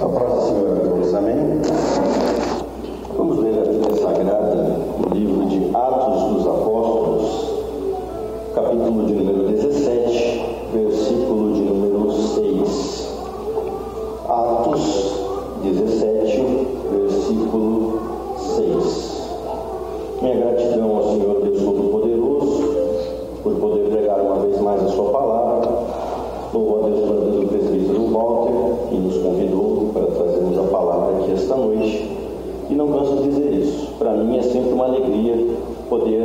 Обратите свое глазами. alegria poder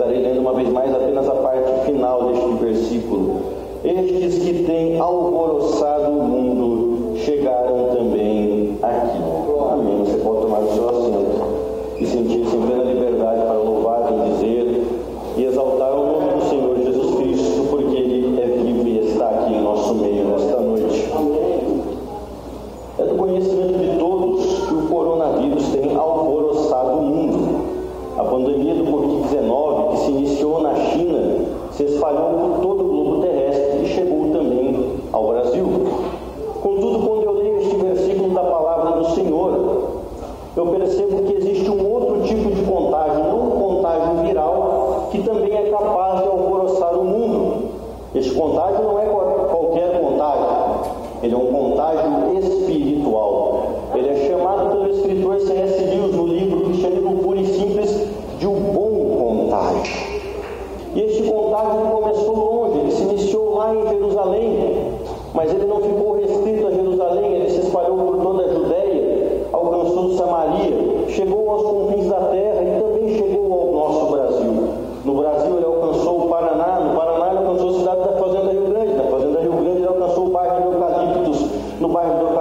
Estarei lendo uma vez mais apenas a parte final deste versículo. Estes que têm alvoroçado o mundo chegaram também aqui. Amém. Você pode tomar o seu trabalhando com vai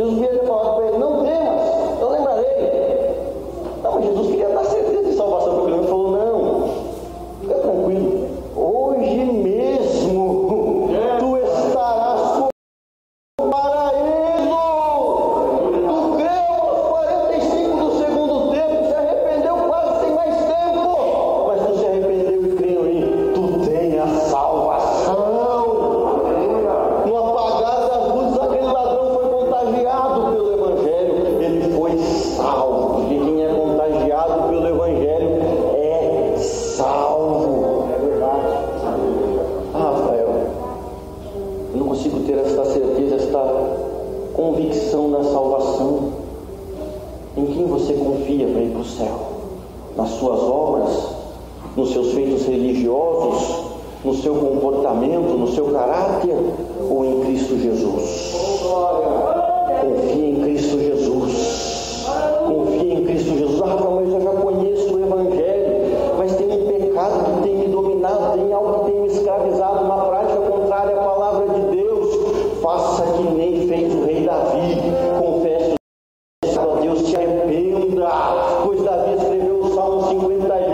Jesus podia Sunday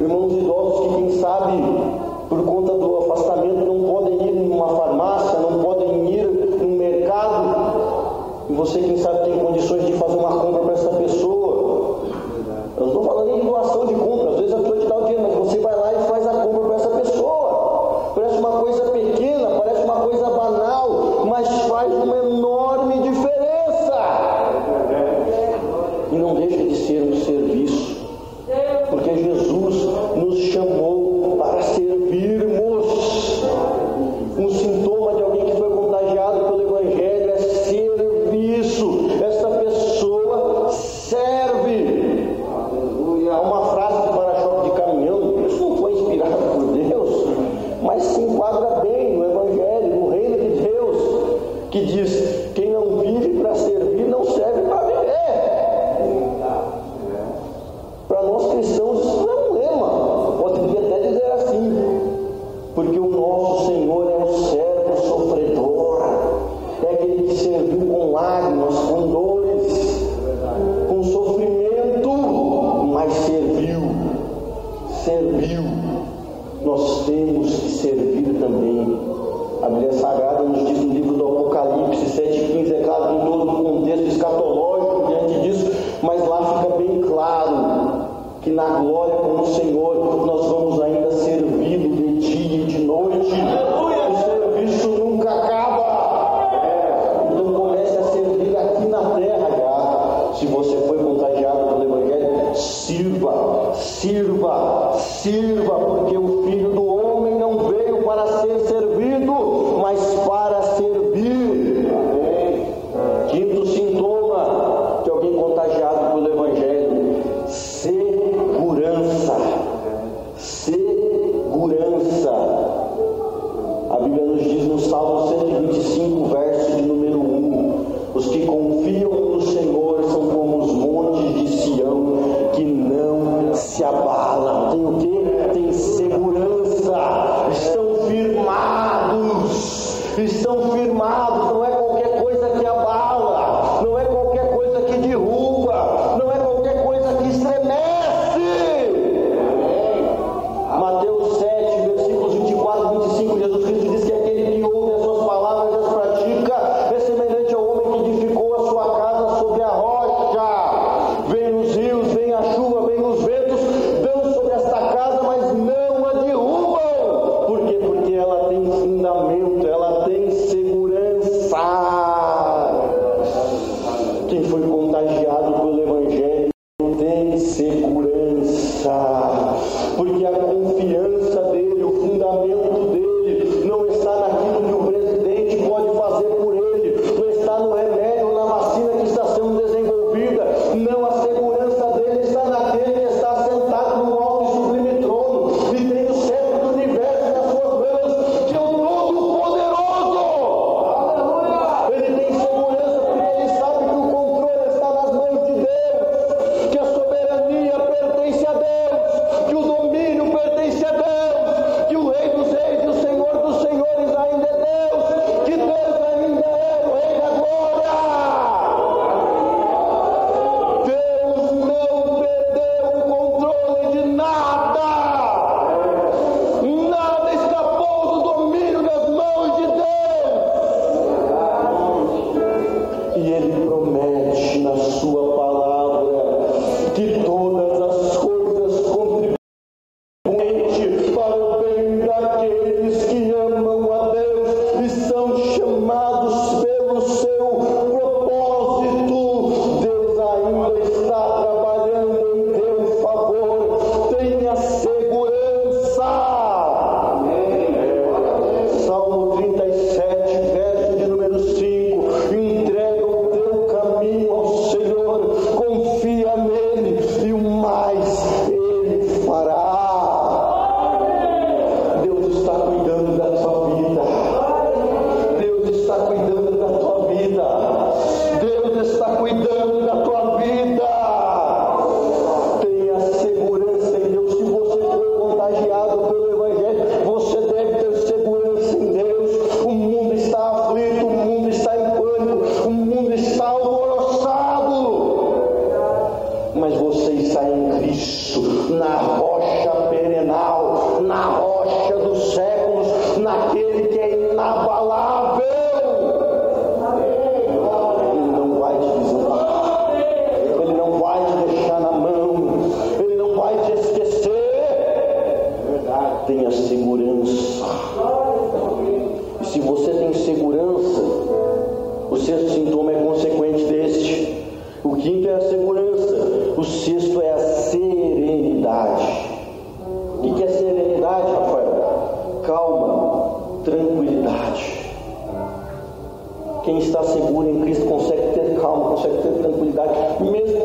irmãos idosos que, quem sabe, por conta do afastamento, não podem ir numa farmácia, não podem ir num mercado. E você, quem sabe, lagoa seu E que a serenidade, Rafael? Calma, tranquilidade. Quem está seguro em Cristo consegue ter calma, consegue ter tranquilidade, mesmo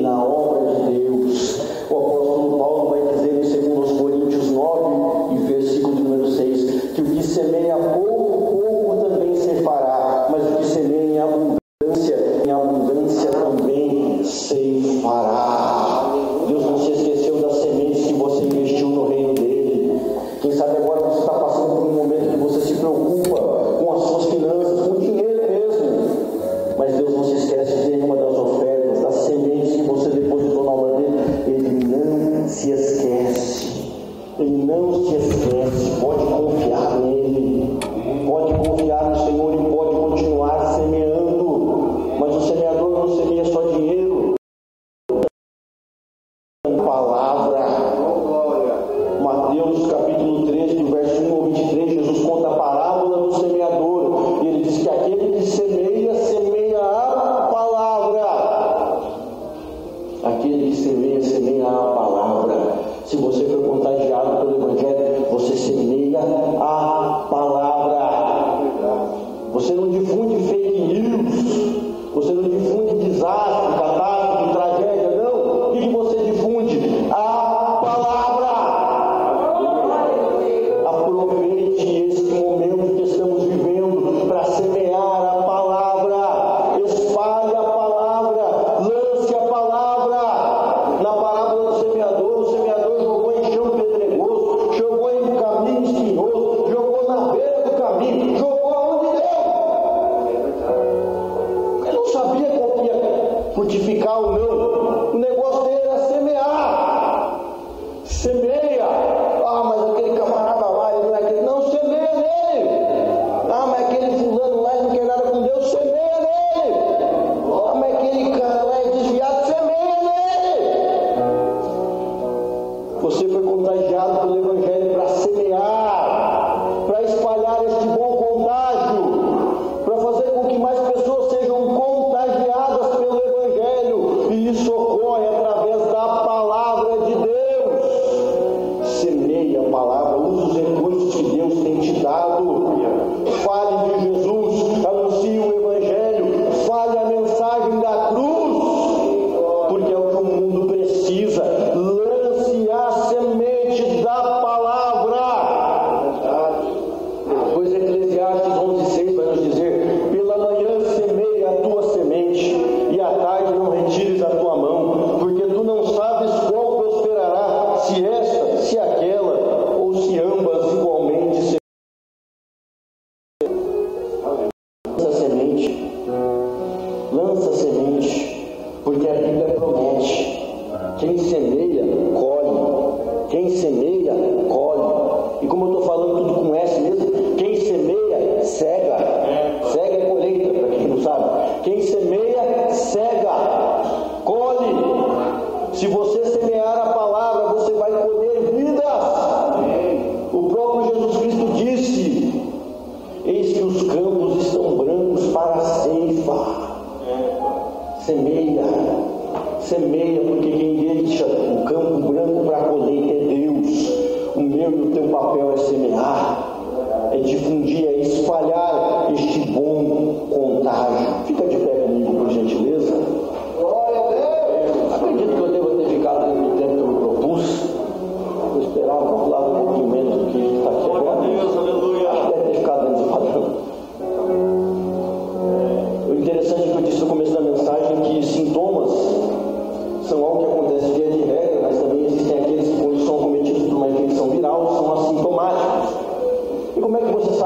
na obra de Deus. O apóstolo Paulo vai dizer em 2 Coríntios 9 e versículo número 6 que o que semeia pouco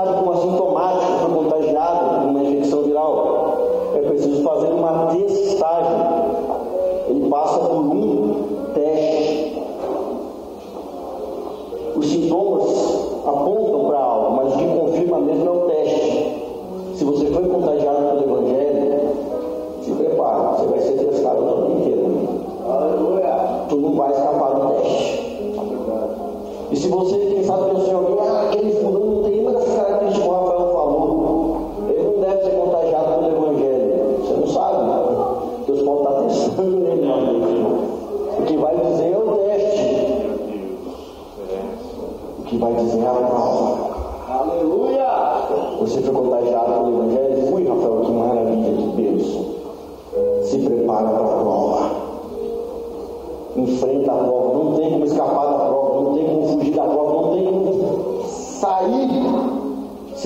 trata como assintomático, foi contagiado com uma infecção viral. É preciso fazer uma testagem. Ele passa por um teste. Os sintomas apontam para algo, mas o que confirma mesmo é o teste. Se você foi contagiado pelo Evangelho, se prepara, você vai ser testado o tempo inteiro. Tu não vai escapar do teste. E se você, quem sabe, o em alguém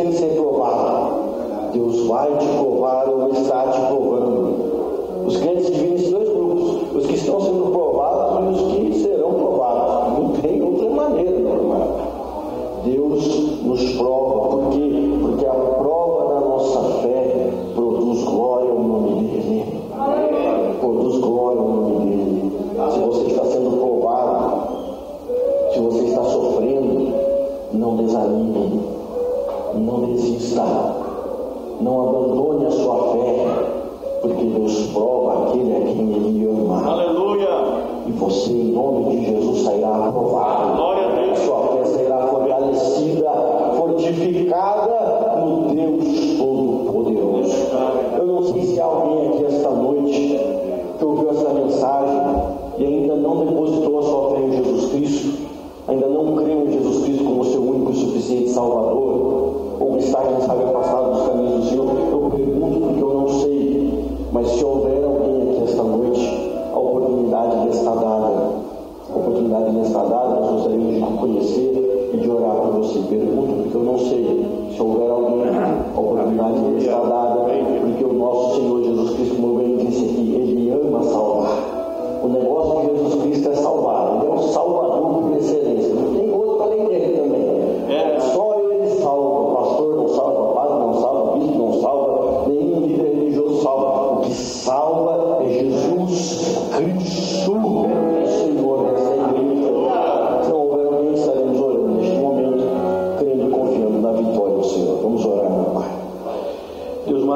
sem ser provado. Deus vai te está. Não abandone a sua fé, porque Deus prova aquele a quem ele ama. Aleluia! E você, em nome de Jesus, sairá aprovado. Glória a Deus! Sua fé será fortalecida, fortificada no Deus Todo-Poderoso. Eu não sei se há alguém aqui esta noite que ouviu essa mensagem e ainda não depositou a sua fé em Jesus Cristo, ainda não creu em Jesus Cristo como seu único e suficiente Salvador mensagem de saber passar dos caminhos do Senhor, eu pergunto porque eu não sei, mas se houver alguém aqui esta noite, a oportunidade lhe está dada. A oportunidade lhe está dada, nós gostaríamos de conhecer e de orar por você. Pergunto porque eu não sei, se houver alguém, a oportunidade lhe está dada.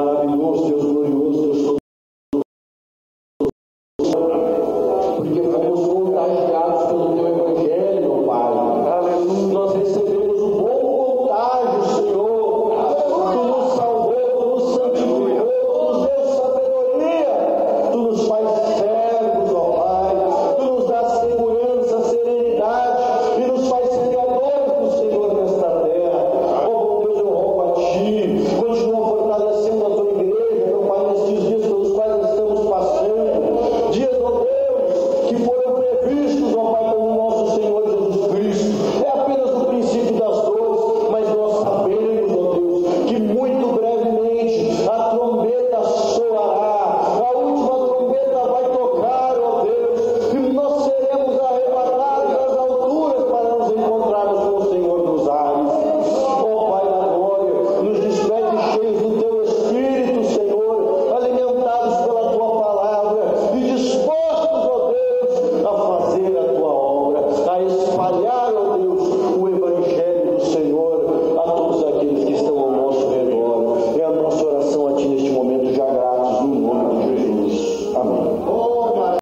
maravilhoso, Deus glorioso.